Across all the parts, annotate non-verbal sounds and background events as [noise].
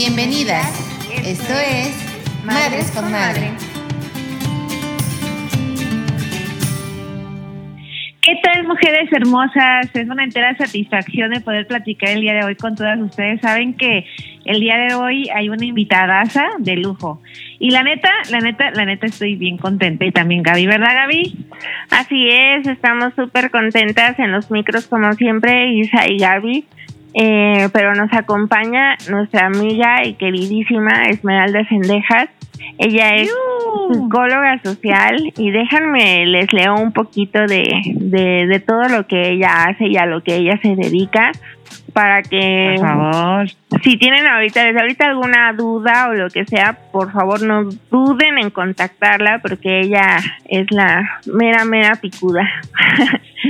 Bienvenidas. Esto es Madres con Madre. ¿Qué tal, mujeres hermosas? Es una entera satisfacción de poder platicar el día de hoy con todas ustedes. Saben que el día de hoy hay una invitadaza de lujo. Y la neta, la neta, la neta estoy bien contenta. Y también Gaby, ¿verdad, Gaby? Así es, estamos súper contentas en los micros como siempre, Isa y Gaby. Eh, pero nos acompaña nuestra amiga y queridísima Esmeralda Sendejas. Ella es psicóloga social y déjenme, les leo un poquito de, de, de todo lo que ella hace y a lo que ella se dedica para que Por favor. si tienen ahorita, desde ahorita alguna duda o lo que sea, por favor no duden en contactarla porque ella es la mera, mera picuda.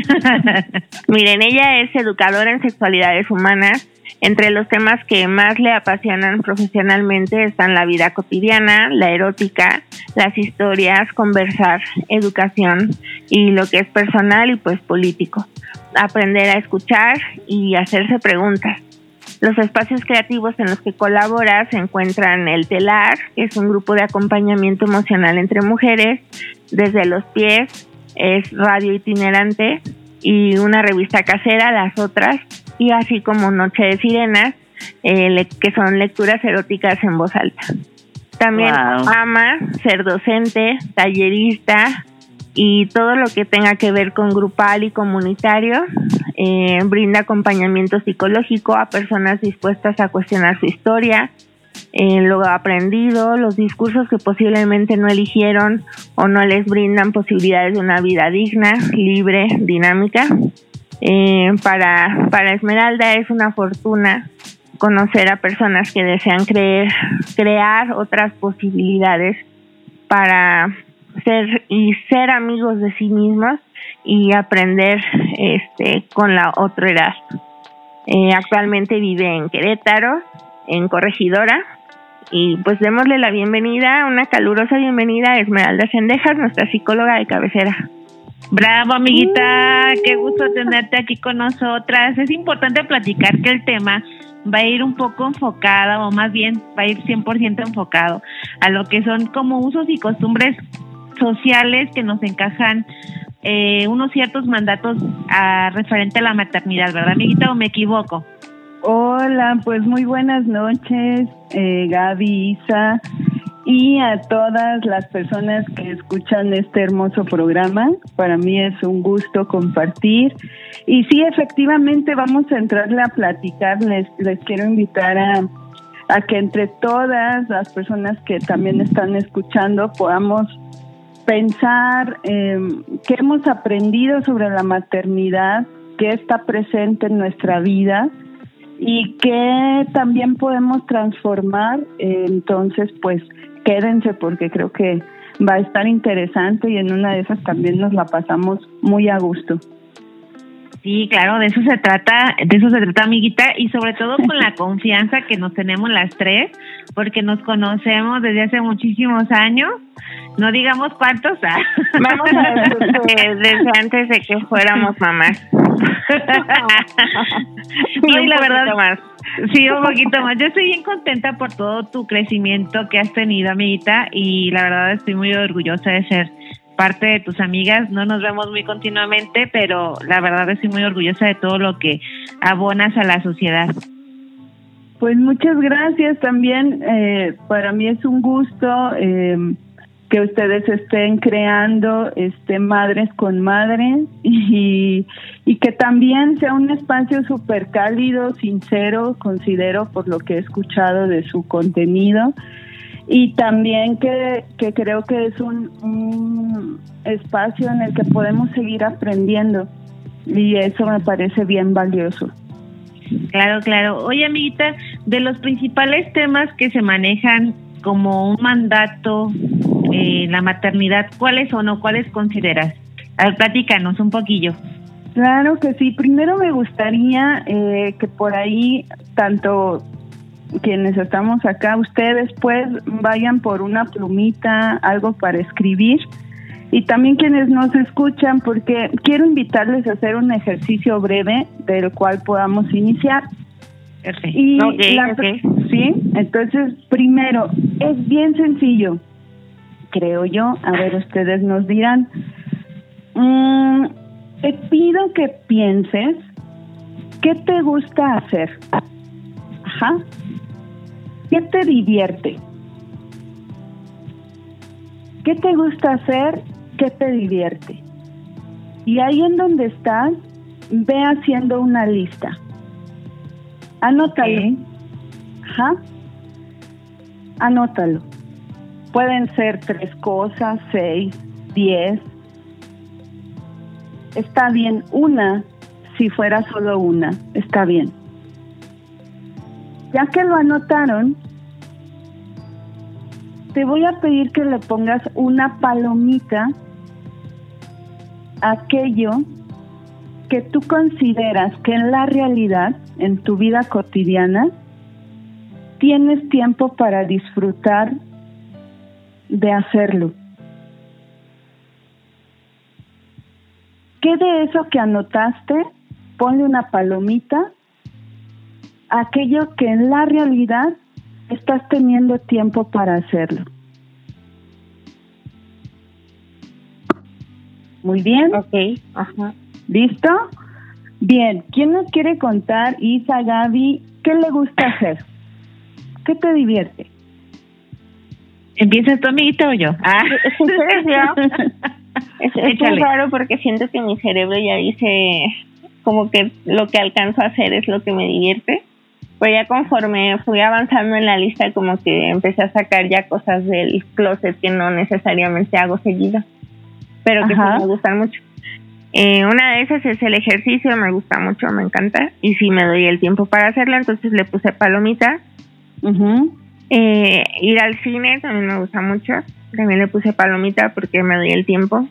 [laughs] Miren, ella es educadora en sexualidades humanas. Entre los temas que más le apasionan profesionalmente están la vida cotidiana, la erótica, las historias, conversar, educación y lo que es personal y pues político. Aprender a escuchar y hacerse preguntas. Los espacios creativos en los que colabora se encuentran El Telar, que es un grupo de acompañamiento emocional entre mujeres, desde los pies, es radio itinerante y una revista casera, las otras, y así como Noche de Sirenas, eh, que son lecturas eróticas en voz alta. También Wow. ama ser docente, tallerista y todo lo que tenga que ver con grupal y comunitario. Eh, brinda acompañamiento psicológico a personas dispuestas a cuestionar su historia, eh, lo aprendido, los discursos que posiblemente no eligieron o no les brindan posibilidades de una vida digna, libre, dinámica. Eh, para, para Esmeralda es una fortuna conocer a personas que desean creer, crear otras posibilidades para ser y ser amigos de sí mismos y aprender este con la otra edad. Eh, actualmente vive en Querétaro, en Corregidora, y pues démosle la bienvenida, una calurosa bienvenida a Esmeralda Sendejas, nuestra psicóloga de cabecera. Bravo, amiguita. Qué gusto tenerte aquí con nosotras. Es importante platicar que el tema va a ir un poco enfocado, o más bien va a ir 100% enfocado a lo que son como usos y costumbres sociales que nos encajan eh, unos ciertos mandatos a, referente a la maternidad, ¿verdad, amiguita? ¿O me equivoco? Hola, pues muy buenas noches, eh, Gaby, Isa, y a todas las personas que escuchan este hermoso programa. Para mí es un gusto compartir. Y sí, efectivamente, vamos a entrarle a platicar. Les, les quiero invitar a, a que entre todas las personas que también están escuchando podamos pensar eh, qué hemos aprendido sobre la maternidad, qué está presente en nuestra vida y qué también podemos transformar. Entonces, pues quédense porque creo que va a estar interesante y en una de esas también nos la pasamos muy a gusto. Sí, claro, de eso se trata, de eso se trata, amiguita, y sobre todo con la [laughs] confianza que nos tenemos las tres, porque nos conocemos desde hace muchísimos años, no digamos cuántos. ah. [laughs] Vamos a decir que desde antes de que fuéramos mamás. [laughs] No, y la un verdad, poquito más. sí, un poquito más. Yo estoy bien contenta por todo tu crecimiento que has tenido, amiguita, y la verdad estoy muy orgullosa de ser parte de tus amigas. No nos vemos muy continuamente, pero la verdad estoy muy orgullosa de todo lo que abonas a la sociedad. Pues muchas gracias también. eh, para mí es un gusto eh, que ustedes estén creando este Madres con Madres y, y que también sea un espacio súper cálido, sincero, considero por lo que he escuchado de su contenido. Y también que, que creo que es un, un espacio en el que podemos seguir aprendiendo y eso me parece bien valioso. Claro, claro. Oye, amiguita, de los principales temas que se manejan como un mandato eh, la maternidad, ¿cuáles son o cuáles consideras? A ver, platícanos un poquillo. Claro que sí. Primero me gustaría eh, que por ahí, tanto quienes estamos acá, ustedes pues vayan por una plumita, algo para escribir. Y también quienes nos escuchan, porque quiero invitarles a hacer un ejercicio breve del cual podamos iniciar. Y la, sí, entonces primero es bien sencillo, creo yo. A ver, ustedes nos dirán. Mm, te pido que pienses qué te gusta hacer. Ajá. ¿Qué te divierte? ¿Qué te gusta hacer? ¿Qué te divierte? Y ahí en donde estás, ve haciendo una lista. Anótalo. Ajá. Anótalo. Pueden ser tres cosas, seis, diez. Está bien una, si fuera solo una, está bien. Ya que lo anotaron, te voy a pedir que le pongas una palomita a aquello que tú consideras que en la realidad, en tu vida cotidiana, tienes tiempo para disfrutar de hacerlo. ¿Qué de eso que anotaste? Ponle una palomita. Aquello que en la realidad estás teniendo tiempo para hacerlo. Muy bien. Ok, ajá. ¿Listo? Bien, ¿quién nos quiere contar, Isa, Gaby, qué le gusta hacer? ¿Qué te divierte? ¿Empiezas tu amiguita o yo? Ah, [laughs] es, es muy raro porque siento que mi cerebro ya dice como que lo que alcanzo a hacer es lo que me divierte. Pero ya conforme fui avanzando en la lista, como que empecé a sacar ya cosas del closet que no necesariamente hago seguido, pero que sí me gustan mucho. Eh, una de esas es el ejercicio, me gusta mucho, me encanta, y si me doy el tiempo para hacerlo, entonces le puse palomita. eh, ir al cine también me gusta mucho, también le puse palomita porque me doy el tiempo.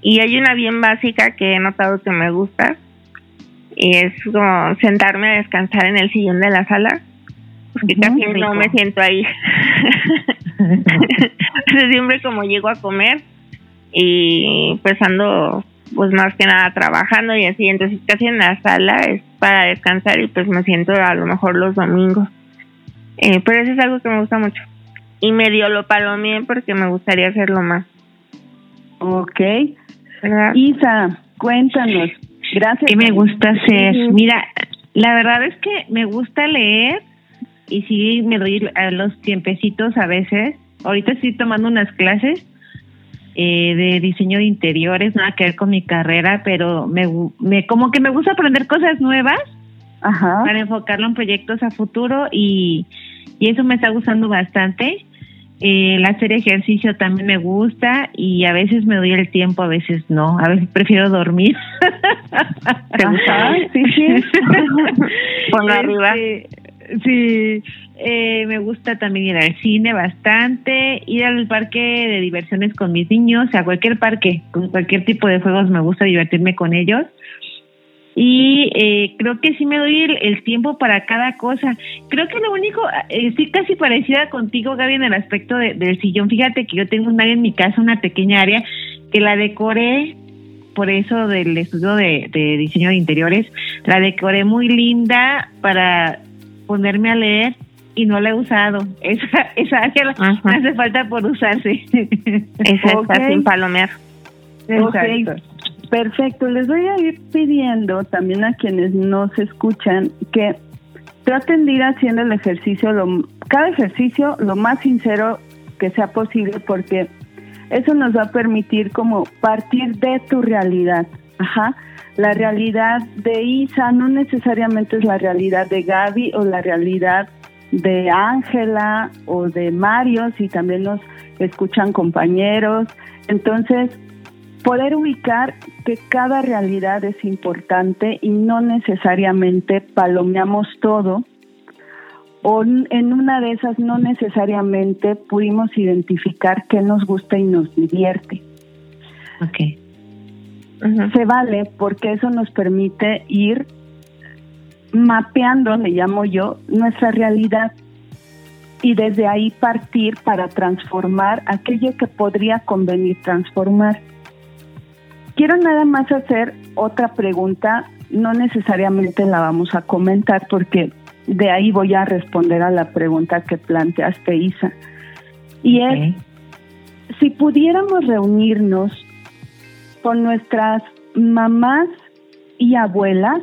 Y hay una bien básica que he notado que me gusta, y es como sentarme a descansar en el sillón de la sala, porque casi no me siento ahí. [laughs] Siempre como llego a comer y pues ando pues más que nada trabajando y así, entonces casi en la sala es para descansar y pues me siento a lo mejor los domingos. Eh, pero eso es algo que me gusta mucho. Y medio lo palomé porque me gustaría hacerlo más. Ok. Isa, cuéntanos. Gracias. ¿Qué me gusta hacer? Mira, la verdad es que me gusta leer y sí me doy a los tiempecitos a veces. Ahorita estoy tomando unas clases eh, de diseño de interiores, nada que ver con mi carrera, pero me, me como que me gusta aprender cosas nuevas para enfocarlo en proyectos a futuro y, y eso me está gustando bastante. El hacer ejercicio también me gusta y a veces me doy el tiempo, a veces no, a veces prefiero dormir. [laughs] ¿Te gusta? Sí, sí. [laughs] Ponlo arriba. Este, sí, eh, me gusta también ir al cine bastante, ir al parque de diversiones con mis niños, a cualquier parque, con cualquier tipo de juegos me gusta divertirme con ellos y eh, creo que sí me doy el, tiempo para cada cosa. Creo que lo único, eh, estoy casi parecida contigo, Gaby, en el aspecto del sillón. Fíjate que yo tengo un área en mi casa, una pequeña área, que la decoré por eso del estudio de, diseño de interiores, la decoré muy linda para ponerme a leer y no la he usado. [laughs] Esa, esa área hace falta por usarse. Esa está sin [laughs] palomear. Exacto. Perfecto, les voy a ir pidiendo también a quienes nos escuchan que traten de ir haciendo el ejercicio, lo, cada ejercicio lo más sincero que sea posible porque eso nos va a permitir como partir de tu realidad. Ajá. La realidad de Isa no necesariamente es la realidad de Gaby o la realidad de Ángela o de Mario, si también nos escuchan compañeros. Entonces, poder ubicar que cada realidad es importante y no necesariamente palomeamos todo o en una de esas no necesariamente pudimos identificar qué nos gusta y nos divierte. Okay. Se vale porque eso nos permite ir mapeando, le llamo yo, nuestra realidad y desde ahí partir para transformar aquello que podría convenir transformar. Quiero nada más hacer otra pregunta, no necesariamente la vamos a comentar porque de ahí voy a responder a la pregunta que planteaste, Isa. Y es, si pudiéramos reunirnos con nuestras mamás y abuelas,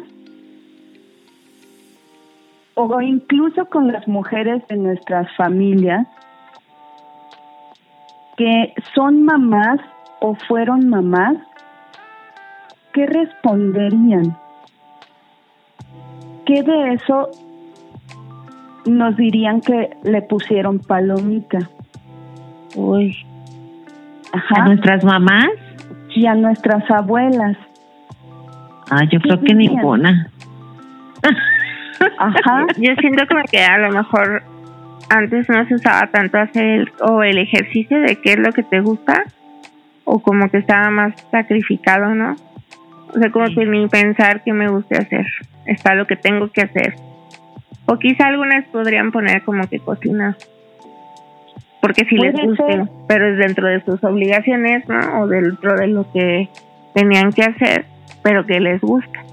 o incluso con las mujeres de nuestras familias, que son mamás o fueron mamás, ¿qué responderían? ¿Qué de eso nos dirían que le pusieron palomita? Uy. Ajá. ¿A nuestras mamás? Y a nuestras abuelas. Ah, yo creo que ninguna. [laughs] Ajá. Yo siento como que a lo mejor antes no se usaba tanto hacer o el ejercicio de qué es lo que te gusta o como que estaba más sacrificado, ¿no? O sea, como que ni pensar que me guste hacer, está lo que tengo que hacer. O quizá algunas podrían poner como que cocina, porque si les guste, pero es dentro de sus obligaciones, ¿no? O dentro de lo que tenían que hacer, pero que les gusta.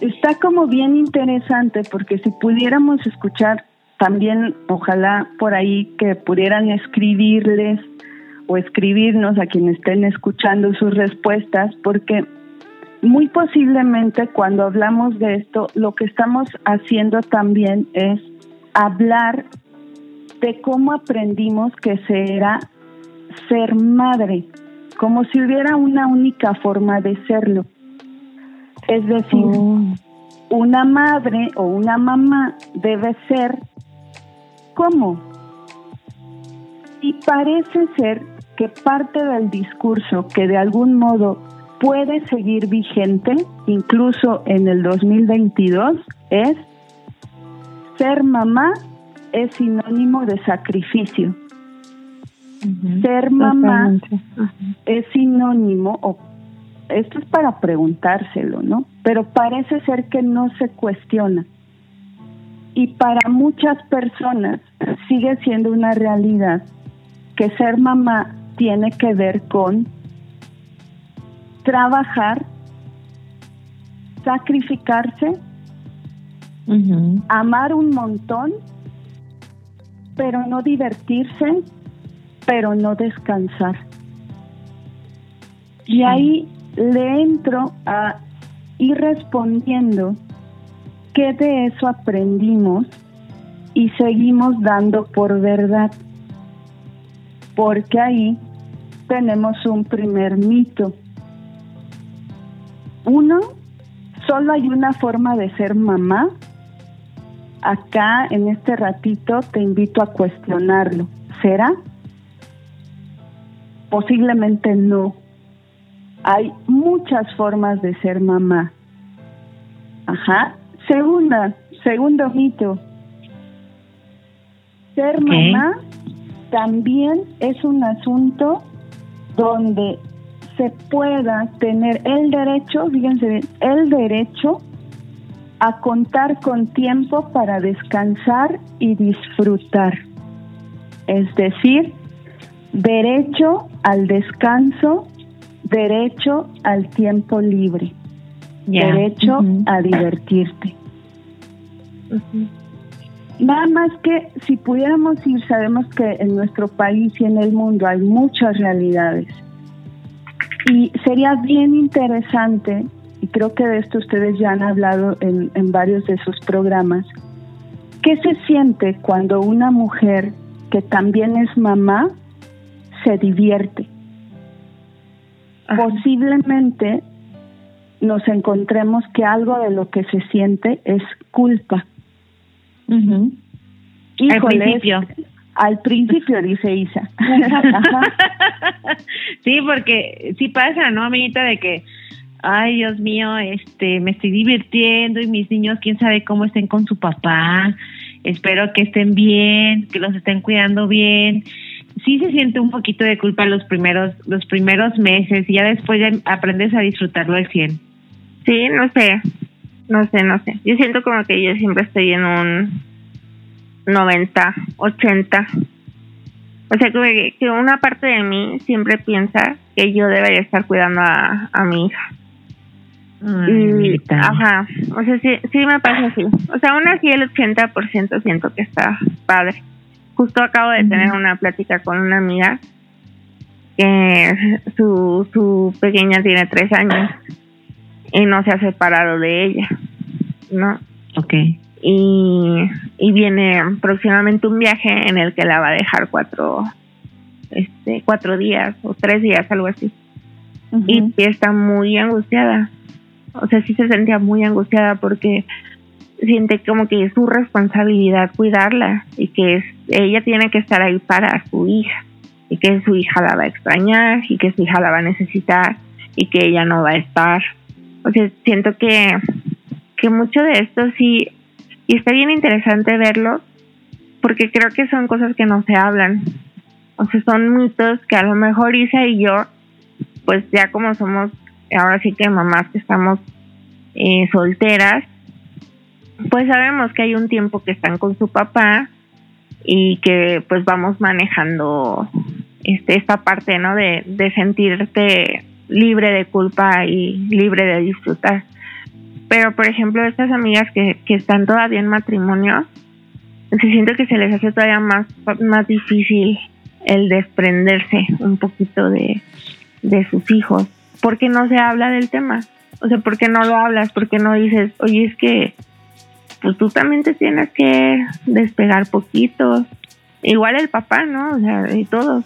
Está como bien interesante porque si pudiéramos escuchar también, ojalá por ahí que pudieran escribirles o escribirnos a quienes estén escuchando sus respuestas, porque muy posiblemente cuando hablamos de esto, lo que estamos haciendo también es hablar de cómo aprendimos que será ser madre, como si hubiera una única forma de serlo. Es decir, oh. una madre o una mamá debe ser como. Y parece ser que parte del discurso que de algún modo puede seguir vigente, incluso en el 2022, es ser mamá es sinónimo de sacrificio. ser mamá es sinónimo, o esto es para preguntárselo, ¿no? Pero parece ser que no se cuestiona. Y para muchas personas sigue siendo una realidad que ser mamá tiene que ver con trabajar, sacrificarse, amar un montón, pero no divertirse, pero no descansar. Y ahí le entro a ir respondiendo qué de eso aprendimos y seguimos dando por verdad. Porque ahí tenemos un primer mito. Uno, solo hay una forma de ser mamá. Acá en este ratito te invito a cuestionarlo. ¿Será? Posiblemente no. Hay muchas formas de ser mamá. Ajá. Segunda, segundo mito. Ser mamá también es un asunto donde se pueda tener el derecho, fíjense bien, el derecho a contar con tiempo para descansar y disfrutar. Es decir, derecho al descanso, derecho al tiempo libre, derecho a divertirte. Nada más que si pudiéramos ir, sabemos que en nuestro país y en el mundo hay muchas realidades. Y sería bien interesante, y creo que de esto ustedes ya han hablado en, varios de sus programas, ¿qué se siente cuando una mujer que también es mamá se divierte? Posiblemente nos encontremos que algo de lo que se siente es culpa al principio. Al principio, dice Isa. [laughs] sí, porque sí pasa, ¿no, amiguita? De que, ay, Dios mío, este, me estoy divirtiendo y mis niños, quién sabe cómo estén con su papá. Espero que estén bien, que los estén cuidando bien. Sí se siente un poquito de culpa los primeros, los primeros meses y ya después ya aprendes a disfrutarlo al 100. Sí, no sé. No sé, no sé. Yo siento como que yo siempre estoy en un 90, 80. O sea, que, que una parte de mí siempre piensa que yo debería estar cuidando a, a mi hija. ajá, o sea, sí, sí me pasa así. O sea, aún así el 80% siento que está padre. Justo acabo de tener una plática con una amiga que su, su pequeña tiene tres años y no se ha separado de ella, ¿no? Ok. Y, y viene próximamente un viaje en el que la va a dejar cuatro, este, cuatro días o tres días, algo así. Y está muy angustiada. O sea, sí se sentía muy angustiada porque siente como que es su responsabilidad cuidarla y que es, ella tiene que estar ahí para su hija y que su hija la va a extrañar y que su hija la va a necesitar y que ella no va a estar. O sea, siento que, que mucho de esto sí, y está bien interesante verlo, porque creo que son cosas que no se hablan. O sea, son mitos que a lo mejor Isa y yo, pues ya como somos, ahora sí que mamás que estamos eh, solteras, pues sabemos que hay un tiempo que están con su papá y que pues vamos manejando este esta parte no de, de sentirte libre de culpa y libre de disfrutar pero por ejemplo estas amigas que, que están todavía en matrimonio se siente que se les hace todavía más más difícil el desprenderse un poquito de, de sus hijos porque no se habla del tema o sea porque no lo hablas porque no dices oye es que pues tú también te tienes que despegar poquito. Igual el papá, ¿no? O sea, y todos.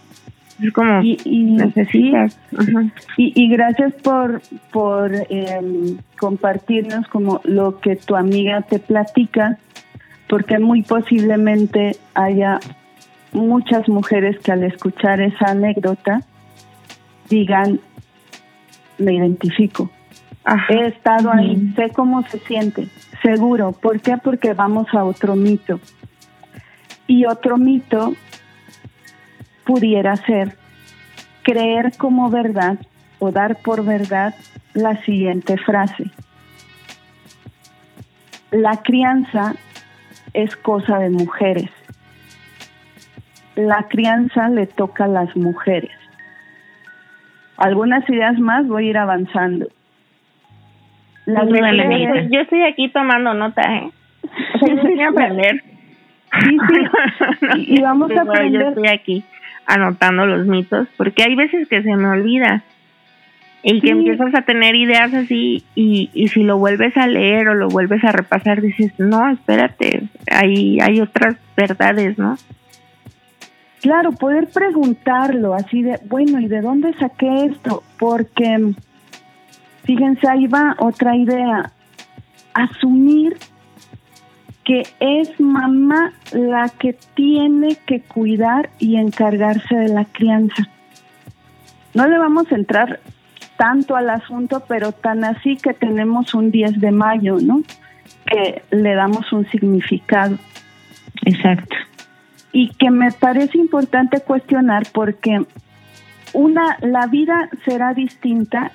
Es como y, necesitas. Y, y, gracias por, por em, compartirnos como lo que tu amiga te platica, porque muy posiblemente haya muchas mujeres que al escuchar esa anécdota digan, me identifico. He estado ahí, sé cómo se siente, seguro. ¿Por qué? Porque vamos a otro mito. Y otro mito pudiera ser creer como verdad o dar por verdad la siguiente frase. La crianza es cosa de mujeres. La crianza le toca a las mujeres. Algunas ideas más voy a ir avanzando. La yo estoy aquí tomando nota, ¿eh? O sea, yo a [laughs] aprender. Sí, sí. [laughs] y, vamos a aprender. Yo estoy aquí anotando los mitos, porque hay veces que se me olvida y que empiezas a tener ideas así y, y si lo vuelves a leer o lo vuelves a repasar dices, no, espérate, hay, hay otras verdades, ¿no? Claro, poder preguntarlo así de, bueno, ¿y de dónde saqué esto? Porque Fíjense, ahí va otra idea. Asumir que es mamá la que tiene que cuidar y encargarse de la crianza. No le vamos a entrar tanto al asunto, pero tan así que tenemos un 10 de mayo, ¿no? Que le damos un significado. Exacto. Y que me parece importante cuestionar porque una la vida será distinta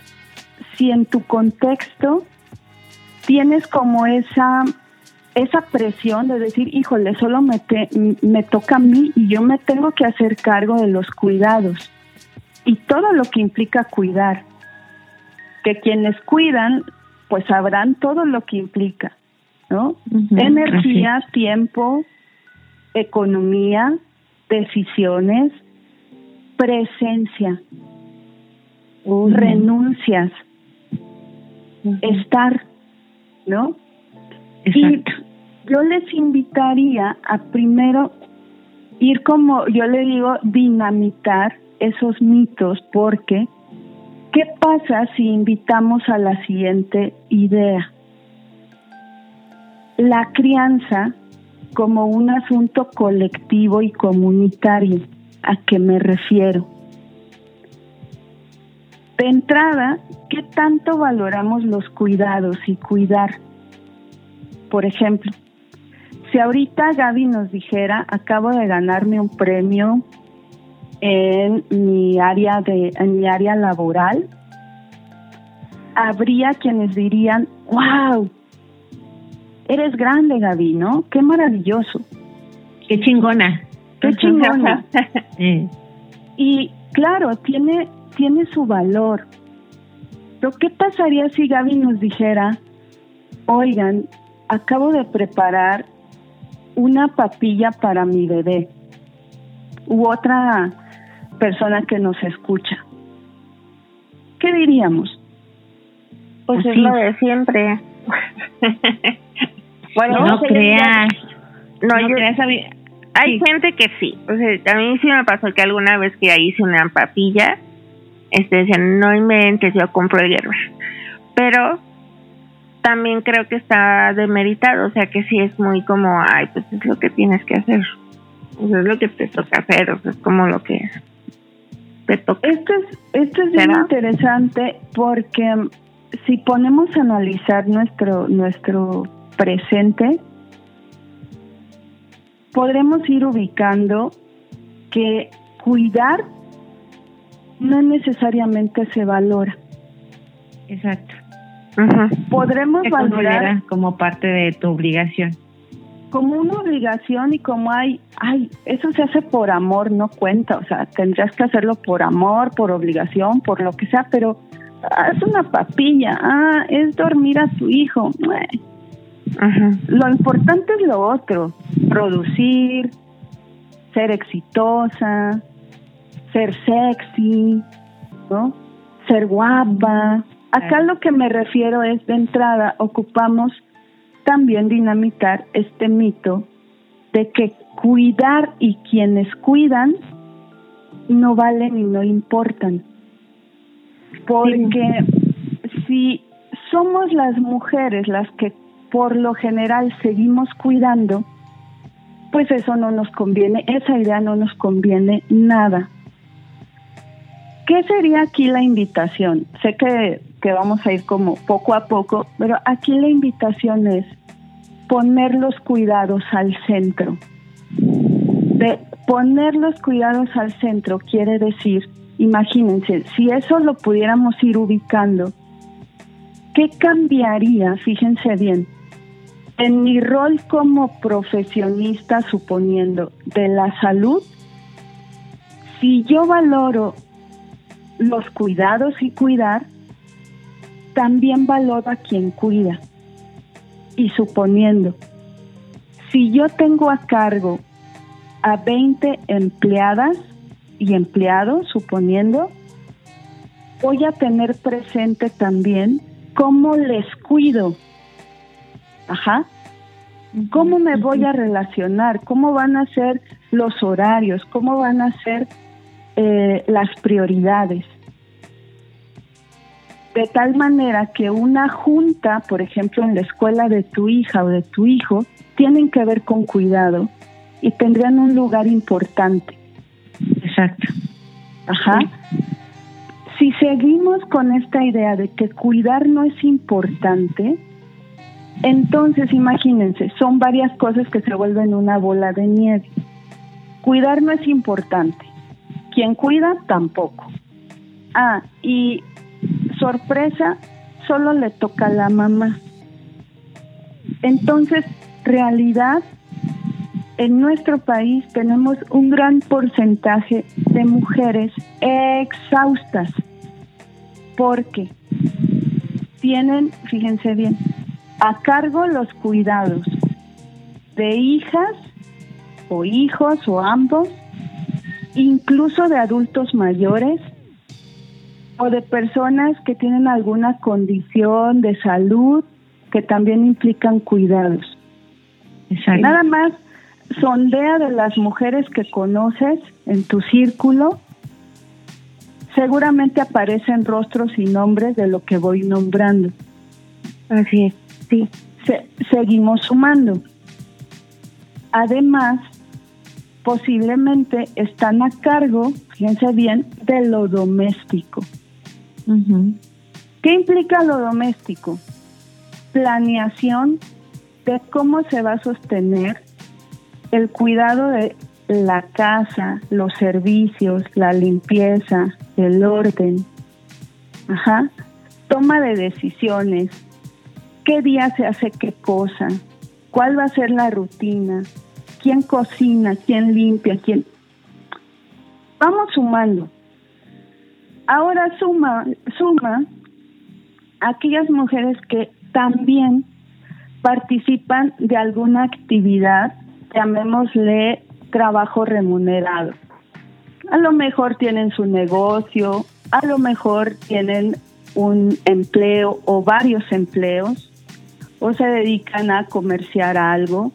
si en tu contexto tienes como esa esa presión de decir, híjole, solo me, me toca a mí y yo me tengo que hacer cargo de los cuidados y todo lo que implica cuidar. Que quienes cuidan, pues sabrán todo lo que implica, ¿no? Energía, tiempo, economía, decisiones, presencia, renuncias, estar, ¿no? Yo les invitaría a primero ir como yo le digo, dinamitar esos mitos, porque ¿qué pasa si invitamos a la siguiente idea? La crianza como un asunto colectivo y comunitario. ¿A qué me refiero? De entrada, ¿qué tanto valoramos los cuidados y cuidar? Por ejemplo, si ahorita Gaby nos dijera, acabo de ganarme un premio en mi área de en mi área laboral, habría quienes dirían, "Wow, eres grande, Gaby, ¿no? Qué maravilloso. Qué chingona. Qué chingona." [laughs] y claro, tiene tiene su valor. Pero ¿qué pasaría si Gaby nos dijera, oigan, acabo de preparar una papilla para mi bebé u otra persona que nos escucha? ¿Qué diríamos? Pues, es lo de siempre. [laughs] bueno, no creas. No, yo, creas, hay gente que sí. O sea, a mí sí me pasó que alguna vez que hice una papilla, este decían, no inventes, yo compro el hierba. Pero también creo que está demeritado, o sea que sí es muy como, ay, pues es lo que tienes que hacer. Eso es lo que te toca hacer, o sea, es como lo que te toca. Esto es, esto es bien interesante porque si ponemos a analizar nuestro, nuestro presente, podremos ir ubicando que cuidar no necesariamente se valora. Exacto. Podremos valorar como parte de tu obligación. Como una obligación y como hay, ay, eso se hace por amor, no cuenta, o sea, tendrías que hacerlo por amor, por obligación, por lo que sea, pero es una papilla, ah, es dormir a tu hijo. Lo importante es lo otro, producir, ser exitosa, ser sexy, ¿no? Ser guapa. Acá lo que me refiero es de entrada ocupamos también dinamitar este mito de que cuidar y quienes cuidan no valen y no importan. Porque si somos las mujeres las que por lo general seguimos cuidando, pues eso no nos conviene, esa idea no nos conviene nada. ¿Qué sería aquí la invitación? Sé que, que vamos a ir como poco a poco, pero aquí la invitación es poner los cuidados al centro. De poner los cuidados al centro quiere decir, imagínense, si eso lo pudiéramos ir ubicando, ¿qué cambiaría? Fíjense bien, en mi rol como profesionista, suponiendo, de la salud, si yo valoro los cuidados y cuidar, también valoro a quien cuida. Y suponiendo, si yo tengo a cargo a 20 empleadas y empleados, suponiendo, voy a tener presente también cómo les cuido. Ajá. ¿Cómo me voy a relacionar? ¿Cómo van a ser los horarios? ¿Cómo van a ser eh, las prioridades. De tal manera que una junta, por ejemplo, en la escuela de tu hija o de tu hijo, tienen que ver con cuidado y tendrían un lugar importante. Exacto. Ajá. Si seguimos con esta idea de que cuidar no es importante, entonces imagínense, son varias cosas que se vuelven una bola de nieve. Cuidar no es importante. Quien cuida, tampoco. Ah, y sorpresa, solo le toca a la mamá. Entonces, realidad, en nuestro país tenemos un gran porcentaje de mujeres exhaustas porque tienen, fíjense bien, a cargo los cuidados de hijas o hijos o ambos incluso de adultos mayores o de personas que tienen alguna condición de salud que también implican cuidados. Nada más sondea de las mujeres que conoces en tu círculo, seguramente aparecen rostros y nombres de lo que voy nombrando. Así es, sí. seguimos sumando. Además, posiblemente están a cargo, fíjense bien, de lo doméstico. ¿Qué implica lo doméstico? Planeación de cómo se va a sostener el cuidado de la casa, los servicios, la limpieza, el orden. Ajá. Toma de decisiones. ¿Qué día se hace qué cosa? ¿Cuál va a ser la rutina? quién cocina, quién limpia, quién... Vamos sumando. Ahora suma, suma aquellas mujeres que también participan de alguna actividad, llamémosle trabajo remunerado. A lo mejor tienen su negocio, a lo mejor tienen un empleo o varios empleos, o se dedican a comerciar algo.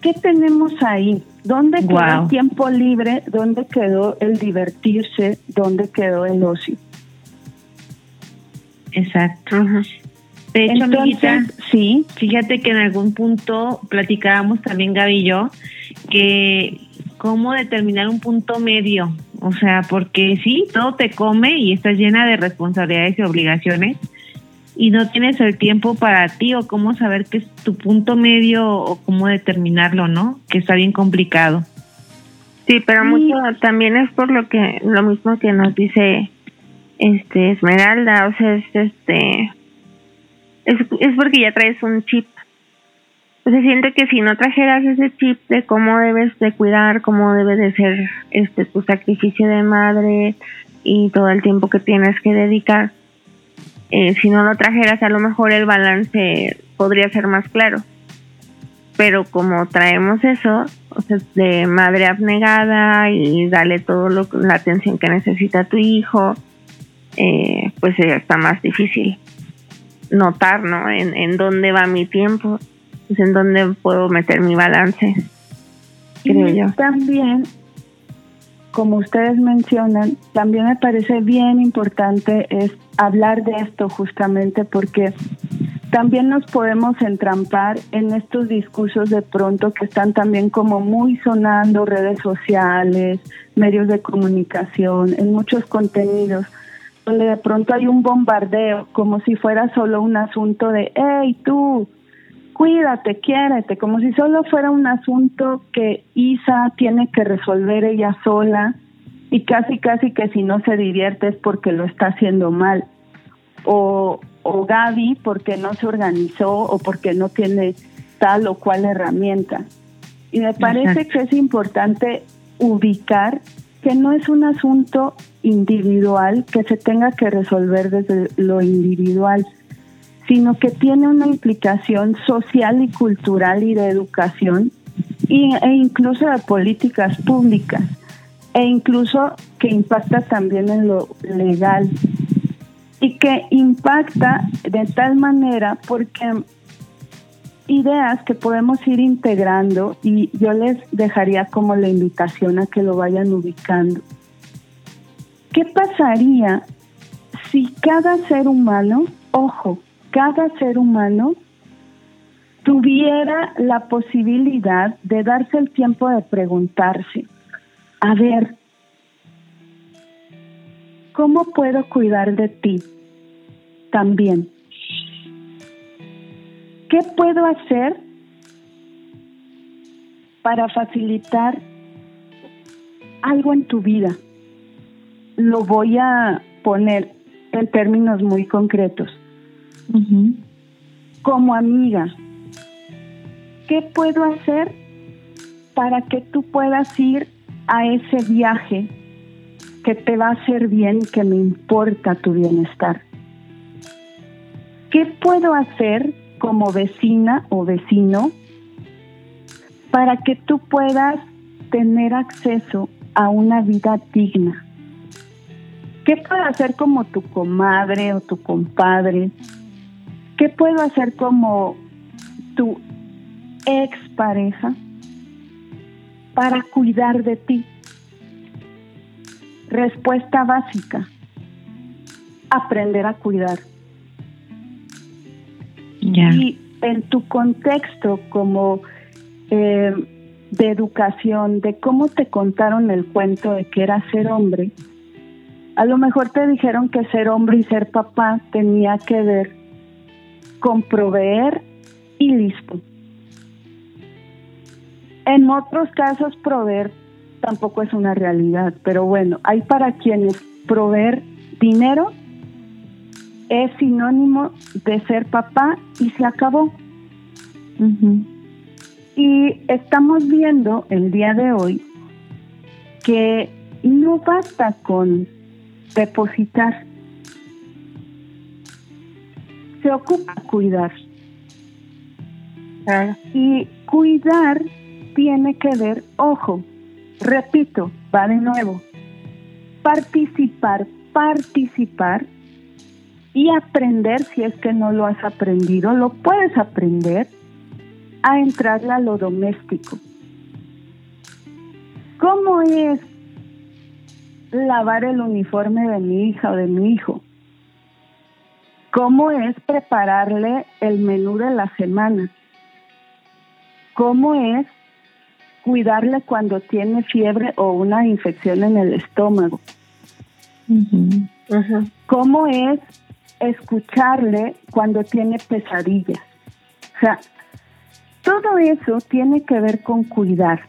¿Qué tenemos ahí? ¿Dónde quedó el tiempo libre? ¿Dónde quedó el divertirse? ¿Dónde quedó el ocio? Exacto. De hecho, amiguita, sí, fíjate que en algún punto platicábamos también Gaby y yo que cómo determinar un punto medio, o sea, porque sí, todo te come y estás llena de responsabilidades y obligaciones y no tienes el tiempo para ti o cómo saber qué es tu punto medio o cómo determinarlo, ¿no? Que está bien complicado. Sí, pero mucho también es por lo que lo mismo que nos dice este Esmeralda, o sea, es este es, es porque ya traes un chip. O sea, siento que si no trajeras ese chip de cómo debes de cuidar, cómo debe de ser este tu sacrificio de madre y todo el tiempo que tienes que dedicar, eh, si no lo trajeras a lo mejor el balance podría ser más claro. Pero como traemos eso, o sea, de madre abnegada y dale todo lo, la atención que necesita tu hijo, eh, pues está más difícil notar, ¿no? En, en dónde va mi tiempo, pues en dónde puedo meter mi balance, creo y yo. También, como ustedes mencionan, también me parece bien importante es hablar de esto justamente porque también nos podemos entrampar en estos discursos de pronto que están también como muy sonando redes sociales, medios de comunicación, en muchos contenidos donde de pronto hay un bombardeo, como si fuera solo un asunto de, hey, tú, cuídate, quiérete, como si solo fuera un asunto que Isa tiene que resolver ella sola y casi, casi que si no se divierte es porque lo está haciendo mal. O, o Gaby porque no se organizó o porque no tiene tal o cual herramienta. Y me parece que es importante ubicar que no es un asunto individual que se tenga que resolver desde lo individual, sino que tiene una implicación social y cultural y de educación e incluso de políticas públicas e incluso que impacta también en lo legal y que impacta de tal manera porque ideas que podemos ir integrando y yo les dejaría como la invitación a que lo vayan ubicando. ¿Qué pasaría si cada ser humano, ojo, cada ser humano tuviera la posibilidad de darse el tiempo de preguntarse, a ver, ¿cómo puedo cuidar de ti también? ¿Qué puedo hacer para facilitar algo en tu vida? Lo voy a poner en términos muy concretos. Como amiga, ¿qué puedo hacer para que tú puedas ir a ese viaje que te va a hacer bien, que me importa tu bienestar? ¿Qué puedo hacer como vecina o vecino para que tú puedas tener acceso a una vida digna. ¿Qué puedo hacer como tu comadre o tu compadre? ¿Qué puedo hacer como tu expareja para cuidar de ti? Respuesta básica, aprender a cuidar. Y en tu contexto como eh, de educación, de cómo te contaron el cuento de que era ser hombre, a lo mejor te dijeron que ser hombre y ser papá tenía que ver con proveer y listo. En otros casos proveer tampoco es una realidad, pero bueno, hay para quienes proveer dinero es sinónimo de ser papá y se acabó. Y estamos viendo el día de hoy que no basta con depositar, se ocupa cuidar. Y cuidar tiene que ver, ojo, repito, va de nuevo, participar, participar y aprender, si es que no lo has aprendido, lo puedes aprender a entrarle a lo doméstico. ¿Cómo es lavar el uniforme de mi hija o de mi hijo? ¿Cómo es prepararle el menú de la semana? ¿Cómo es cuidarle cuando tiene fiebre o una infección en el estómago? ¿Cómo es escucharle cuando tiene pesadillas? O sea, todo eso tiene que ver con cuidar.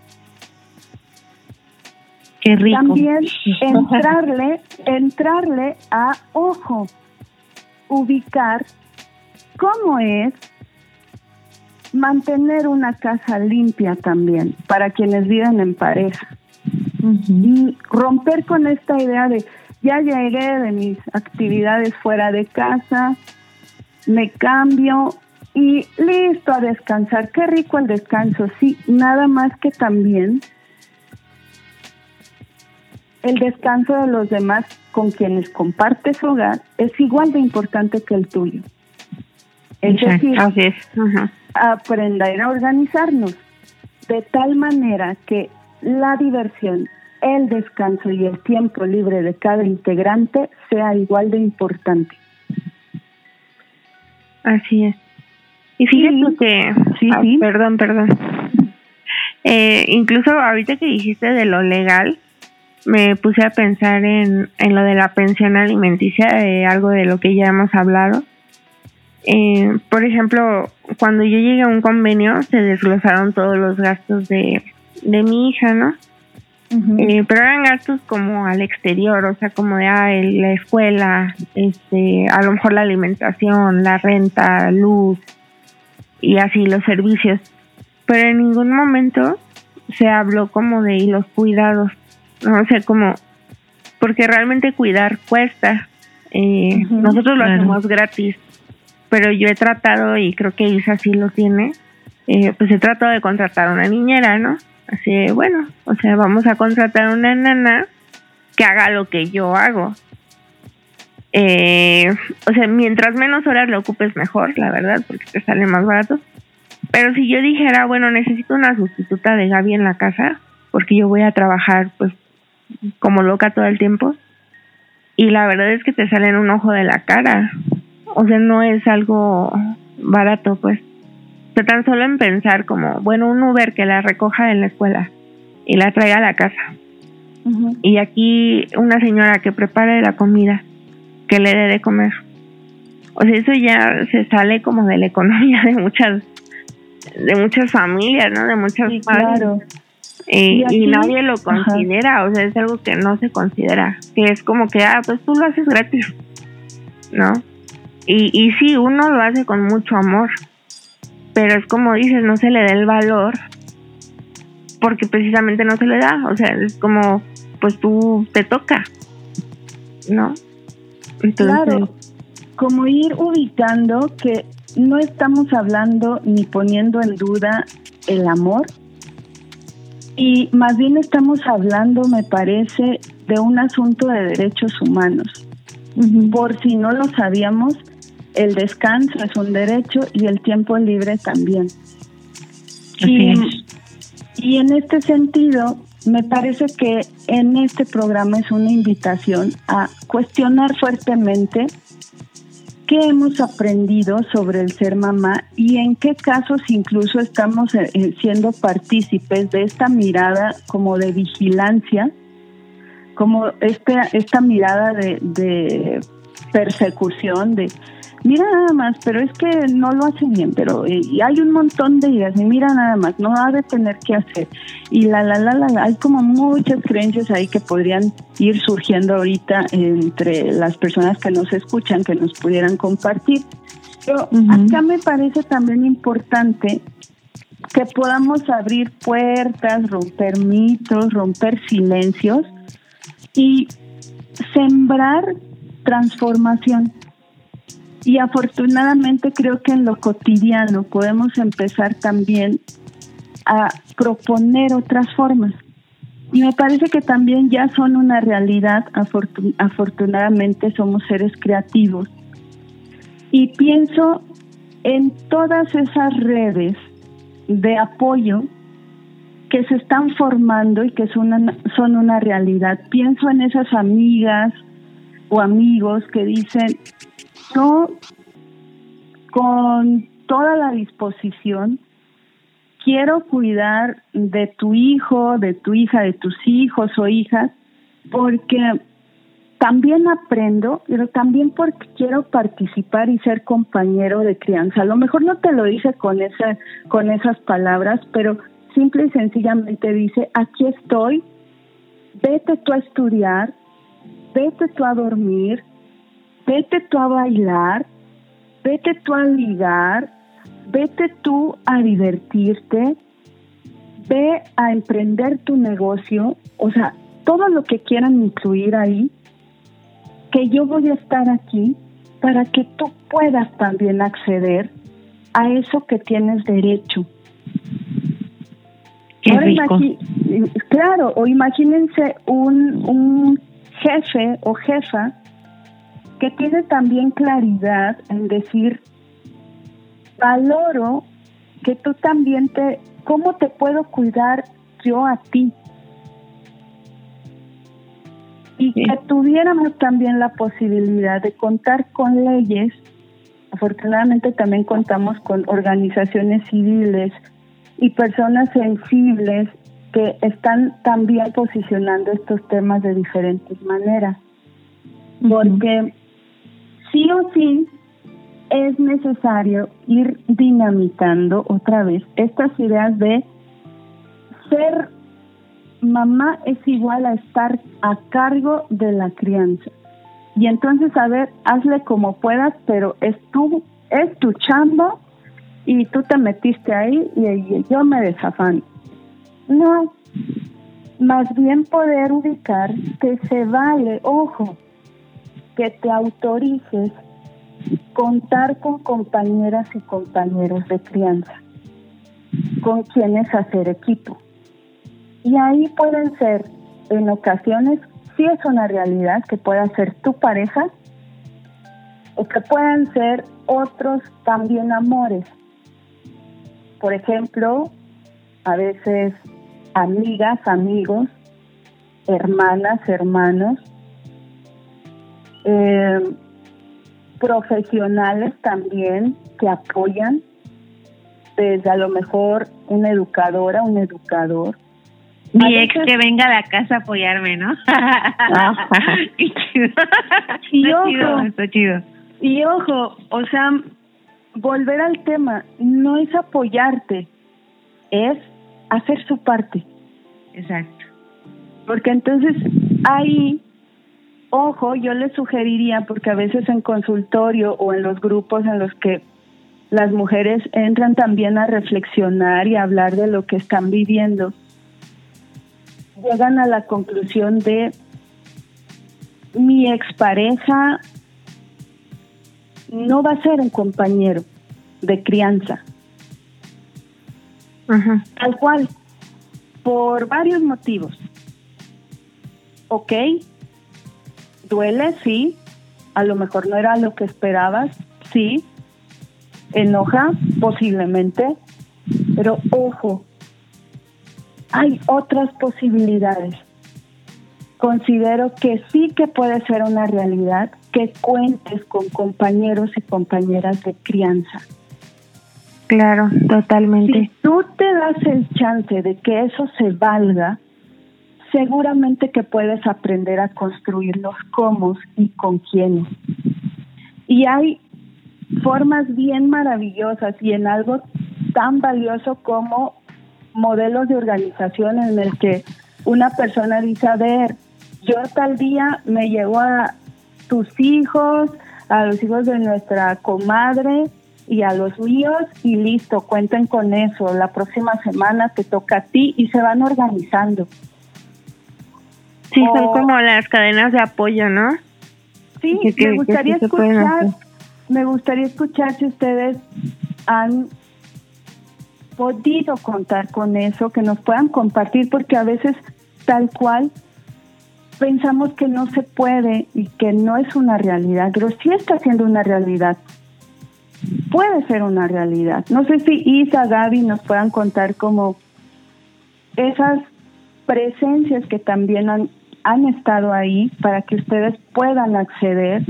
Qué rico. También [laughs] entrarle, entrarle a ojo, ubicar cómo es mantener una casa limpia también para quienes viven en pareja. Y romper con esta idea de ya llegué de mis actividades fuera de casa, me cambio y listo a descansar. Qué rico el descanso, sí, nada más que también el descanso de los demás con quienes compartes hogar es igual de importante que el tuyo. Es decir, aprender a organizarnos de tal manera que la diversión, el descanso y el tiempo libre de cada integrante sea igual de importante. Así es. Y fíjate que, sí, ah, perdón, perdón. Eh, incluso ahorita que dijiste de lo legal, me puse a pensar en, en lo de la pensión alimenticia, de algo de lo que ya hemos hablado. Eh, por ejemplo, cuando yo llegué a un convenio, se desglosaron todos los gastos de, de mi hija, ¿no? Eh, pero eran gastos como al exterior, o sea, como de ah, la escuela, este, a lo mejor la alimentación, la renta, luz y así los servicios. Pero en ningún momento se habló como de los cuidados. O sea, como, porque realmente cuidar cuesta. Eh, nosotros lo hacemos gratis, pero yo he tratado, y creo que Isa sí lo tiene, eh, pues he tratado de contratar a una niñera, ¿no? Así, bueno, o sea, vamos a contratar a una nana que haga lo que yo hago. Eh, o sea, mientras menos horas le ocupes mejor, la verdad, porque te sale más barato. Pero si yo dijera, bueno, necesito una sustituta de Gaby en la casa, porque yo voy a trabajar pues como loca todo el tiempo, y la verdad es que te sale en un ojo de la cara o sea, no es algo barato, pues. O tan solo en pensar como, bueno, un Uber que la recoja en la escuela y la traiga a la casa. Y aquí una señora que prepare la comida, que le dé de comer. O sea, eso ya se sale como de la economía de muchas de muchas familias, ¿no? De muchas sí, claro. Y, y, nadie lo considera, o sea, es algo que no se considera, que es como que, ah, pues tú lo haces gratis, ¿no? Y, y sí, uno lo hace con mucho amor, pero es como dices, no se le da el valor porque precisamente no se le da, o sea, es como, pues tú te toca, ¿no? claro, como ir ubicando que no estamos hablando ni poniendo en duda el amor, y más bien estamos hablando, me parece, de un asunto de derechos humanos. Por si no lo sabíamos, el descanso es un derecho y el tiempo libre también. Y, y, en este sentido, me parece que en este programa es una invitación a cuestionar fuertemente qué hemos aprendido sobre el ser mamá y en qué casos incluso estamos eh, eh, siendo partícipes de esta mirada como de vigilancia, como esta, esta mirada de, de persecución, de mira nada más, pero es que no lo hace bien, pero eh, y hay un montón de ideas, y mira nada más, no ha de tener que hacer. Y la, la, la, la, hay como muchas creencias ahí que podrían ir surgiendo ahorita entre las personas que nos escuchan, que nos pudieran compartir. Pero acá me parece también importante que podamos abrir puertas, romper mitos, romper silencios y sembrar transformación Y afortunadamente creo que en lo cotidiano podemos empezar también a proponer otras formas. Y me parece que también ya son una realidad, afortunadamente somos seres creativos. Y pienso en todas esas redes de apoyo que se están formando y que son una, son una realidad. Pienso en esas amigas o amigos que dicen, yo con toda la disposición quiero cuidar de tu hijo, de tu hija, de tus hijos o hijas, porque también aprendo, pero también porque quiero participar y ser compañero de crianza. A lo mejor no te lo dice con esa, con esas palabras, pero simple y sencillamente dice, aquí estoy, vete tú a estudiar, vete tú a dormir, vete tú a bailar, vete tú a ligar, vete tú a divertirte, ve a emprender tu negocio, o sea, todo lo que quieran incluir ahí, que yo voy a estar aquí para que tú puedas también acceder a eso que tienes derecho. claro, o imagínense un, un jefe o jefa que tiene también claridad en decir, valoro que tú también te, ¿cómo te puedo cuidar yo a ti? y que tuviéramos también la posibilidad de contar con leyes. Afortunadamente también contamos con organizaciones civiles y personas sensibles que están también posicionando estos temas de diferentes maneras. Porque sí o sí es necesario ir dinamitando otra vez estas ideas de ser mamá es igual a estar a cargo de la crianza. Y entonces, a ver, hazle como puedas, pero es tu, es tu chamba y tú te metiste ahí y, yo me desafano. No, más bien poder ubicar que se vale, ojo, que te autorices contar con compañeras y compañeros de crianza, con quienes hacer equipo y ahí pueden ser, en ocasiones, sí es una realidad que pueda ser tu pareja o que puedan ser otros también amores. Por ejemplo, a veces amigas, amigos, hermanas, hermanos, eh, profesionales también que apoyan, desde a lo mejor una educadora, un educador, mi ex que venga a la casa a apoyarme, ¿no? [laughs] y ojo, chido. Y ojo, o sea, volver al tema, no es apoyarte, es hacer su parte. Exacto. Porque entonces ahí, ojo, yo les sugeriría, porque a veces en consultorio o en los grupos en los que las mujeres entran también a reflexionar y a hablar de lo que están viviendo, llegan a la conclusión de mi expareja no va a ser un compañero de crianza. Tal cual, por varios motivos. Ok, duele, sí, a lo mejor no era lo que esperabas, sí, enoja, posiblemente, pero ojo, hay otras posibilidades. Considero que sí que puede ser una realidad que cuentes con compañeros y compañeras de crianza. Claro, totalmente. Si tú te das el chance de que eso se valga, seguramente que puedes aprender a construir los cómo y con quiénes. Y hay formas bien maravillosas y en algo tan valioso como modelos de organización en el que una persona dice, a ver, yo tal día me llevo a tus hijos, a los hijos de nuestra comadre y a los míos y listo, cuenten con eso. La próxima semana te toca a ti y se van organizando. Sí, son como las cadenas de apoyo, ¿no? Sí, me gustaría escuchar me gustaría escuchar si ustedes han podido contar con eso, que nos puedan compartir, porque a veces tal cual pensamos que no se puede y que no es una realidad, pero sí está siendo una realidad. Puede ser una realidad. No sé si Isa, Gaby nos puedan contar como esas presencias que también han, han estado ahí para que ustedes puedan acceder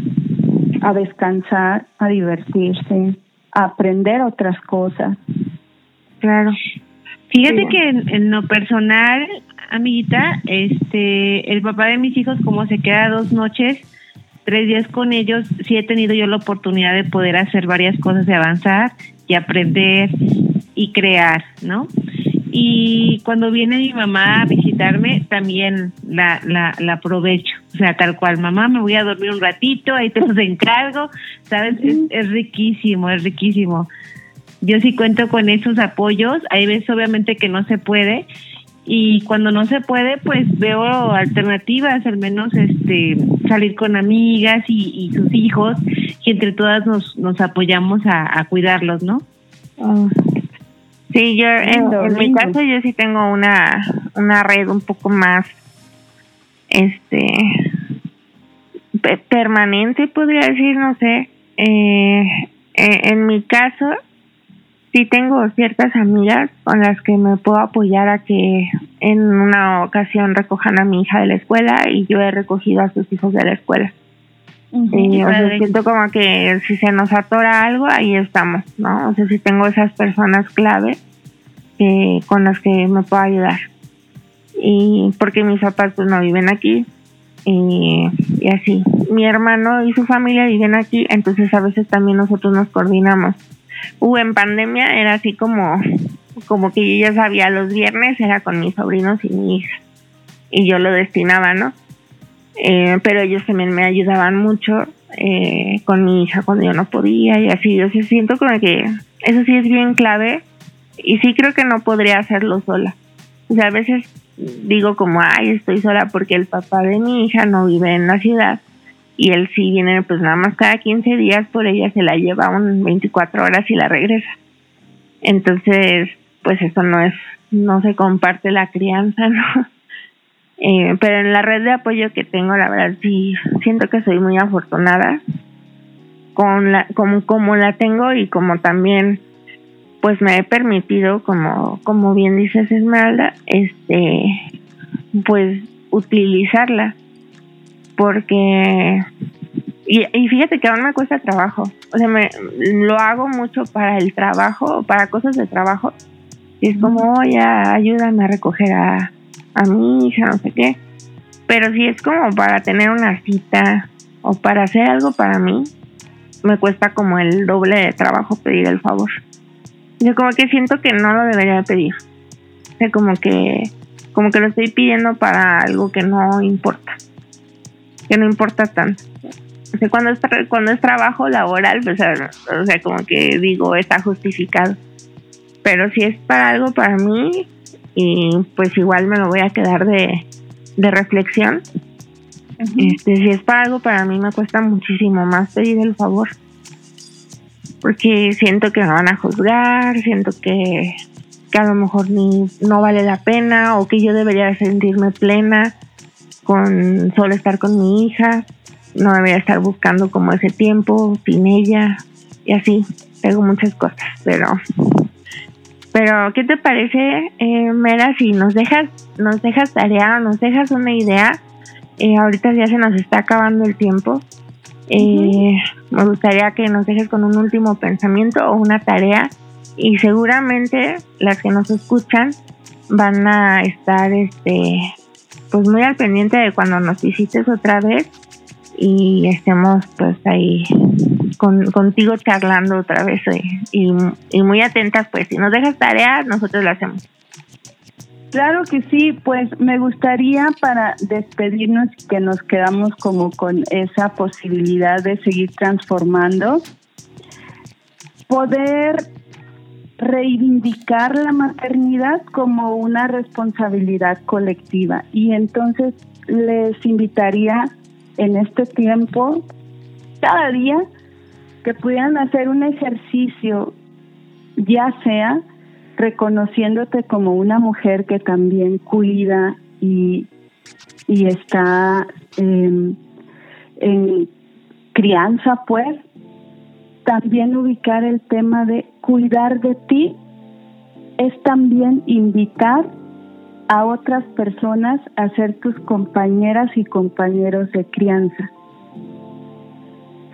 a descansar, a divertirse, a aprender otras cosas. Claro. Fíjate que en, lo personal, amiguita, este, el papá de mis hijos, como se queda dos noches, tres días con ellos, sí he tenido yo la oportunidad de poder hacer varias cosas, de avanzar y aprender y crear, ¿no? Y cuando viene mi mamá a visitarme, también la, la, la aprovecho. O sea, tal cual, mamá, me voy a dormir un ratito, ahí te los encargo, ¿sabes? Es, es riquísimo, es riquísimo. Yo sí cuento con esos apoyos, hay veces obviamente que no se puede, y cuando no se puede pues veo alternativas al menos este salir con amigas y, sus hijos y entre todas nos, nos apoyamos a, cuidarlos no ah. Sí, yo en, mi caso yo sí tengo una, una red un poco más este permanente podría decir, no sé. Eh, en mi caso sí tengo ciertas amigas con las que me puedo apoyar a que en una ocasión recojan a mi hija de la escuela y yo he recogido a sus hijos de la escuela. Y, o sea, siento como que si se nos atora algo, ahí estamos, ¿no? O sea, si tengo esas personas clave que, con las que me puedo ayudar. Y porque mis papás pues no viven aquí y, y así. Mi hermano y su familia viven aquí, entonces a veces también nosotros nos coordinamos uh, en pandemia era así como, como que yo ya sabía, los viernes era con mis sobrinos y mi hija. Y yo lo destinaba, ¿no? Eh, pero ellos también me ayudaban mucho eh, con mi hija cuando yo no podía y así. Yo sí siento como que eso sí es bien clave y sí creo que no podría hacerlo sola. O sea, a veces digo como, ay, estoy sola porque el papá de mi hija no vive en la ciudad y él sí viene pues nada más cada 15 días por ella se la lleva un 24 horas y la regresa. Entonces, pues eso no es, no se comparte la crianza, [laughs] ¿no? Eh, pero en la red de apoyo que tengo, la verdad sí siento que soy muy afortunada con la, como, como la tengo y como también pues me he permitido, como, como bien dices Esmeralda, este, pues utilizarla. Porque y, y, fíjate que aún me cuesta trabajo. O sea me lo hago mucho para el trabajo para cosas de trabajo. Y es como oye ayúdame a recoger a, a mi hija no sé qué pero si es como para tener una cita o para hacer algo para mí me cuesta como el doble de trabajo pedir el favor yo como que siento que no lo debería pedir o como que como que lo estoy pidiendo para algo que no importa que no importa tanto. O sea, cuando es, cuando es trabajo laboral, pues, o sea, como que digo, está justificado. Pero si es para algo para mí, y pues igual me lo voy a quedar de, de reflexión. este, si es para algo para mí, me cuesta muchísimo más pedir el favor. Porque siento que me van a juzgar, siento que, que a lo mejor ni no vale la pena o que yo debería sentirme plena con solo estar con mi hija, no debería estar buscando como ese tiempo sin ella y así, tengo muchas cosas, pero pero ¿qué te parece, eh, Mera, si nos dejas nos dejas tarea, nos dejas una idea? Eh, ahorita ya se nos está acabando el tiempo. Eh, me gustaría que nos dejes con un último pensamiento o una tarea y seguramente las que nos escuchan van a estar este pues muy al pendiente de cuando nos visites otra vez y estemos pues ahí con, contigo charlando otra vez eh, y, y, muy atentas pues si nos dejas tarea nosotros lo hacemos. Claro que sí, pues me gustaría para despedirnos que nos quedamos como con esa posibilidad de seguir transformando, poder reivindicar la maternidad como una responsabilidad colectiva. Y entonces les invitaría en este tiempo, cada día, que pudieran hacer un ejercicio, ya sea reconociéndote como una mujer que también cuida y, y está en crianza, pues, también ubicar el tema de cuidar de ti es también invitar a otras personas a ser tus compañeras y compañeros de crianza.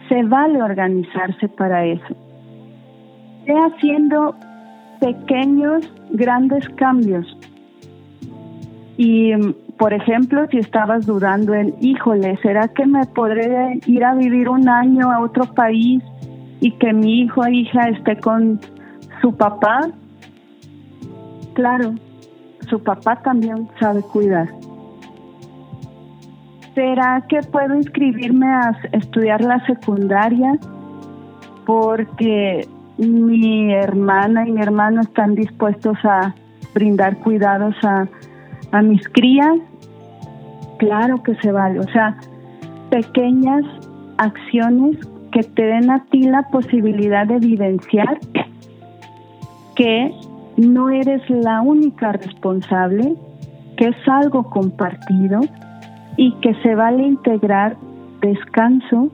Se vale organizarse para eso. Ve haciendo pequeños, grandes cambios. Y, por ejemplo, si estabas dudando en, híjole, ¿será que me podré ir a vivir un año a otro país y que mi hijo o hija esté con su papá? Claro, su papá también sabe cuidar. ¿Será que puedo inscribirme a estudiar la secundaria? Porque mi hermana y mi hermano están dispuestos a brindar cuidados a, a mis crías. Claro que se vale. O sea, pequeñas acciones que te den a ti la posibilidad de vivenciar que no eres la única responsable, que es algo compartido y que se vale integrar descanso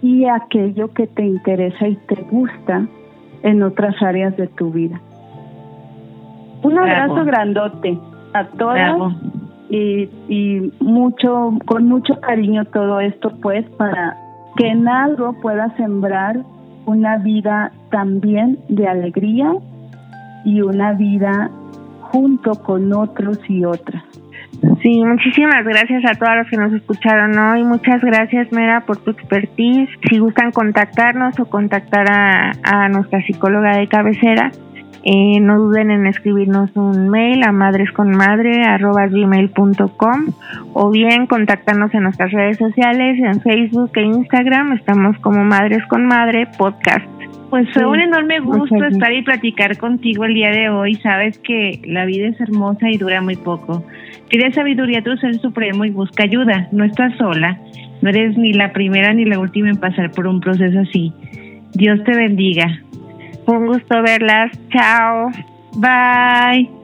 y aquello que te interesa y te gusta en otras áreas de tu vida. Un abrazo grandote a todas y, y mucho, con mucho cariño todo esto pues para que en algo pueda sembrar una vida también de alegría y una vida junto con otros y otras. Sí, muchísimas gracias a todos los que nos escucharon hoy. Muchas gracias, Mera, por tu expertise. Si gustan contactarnos o contactar a, nuestra psicóloga de cabecera, eh, no duden en escribirnos un mail a madresconmadre.gmail.com o bien contactarnos en nuestras redes sociales, en Facebook e Instagram. Estamos como Madres con Madre Podcast. Pues fue un enorme gusto estar y platicar contigo el día de hoy. Sabes que la vida es hermosa y dura muy poco. Pide sabiduría a tu ser supremo y busca ayuda. No estás sola. No eres ni la primera ni la última en pasar por un proceso así. Dios te bendiga. Un gusto verlas. Chao. Bye.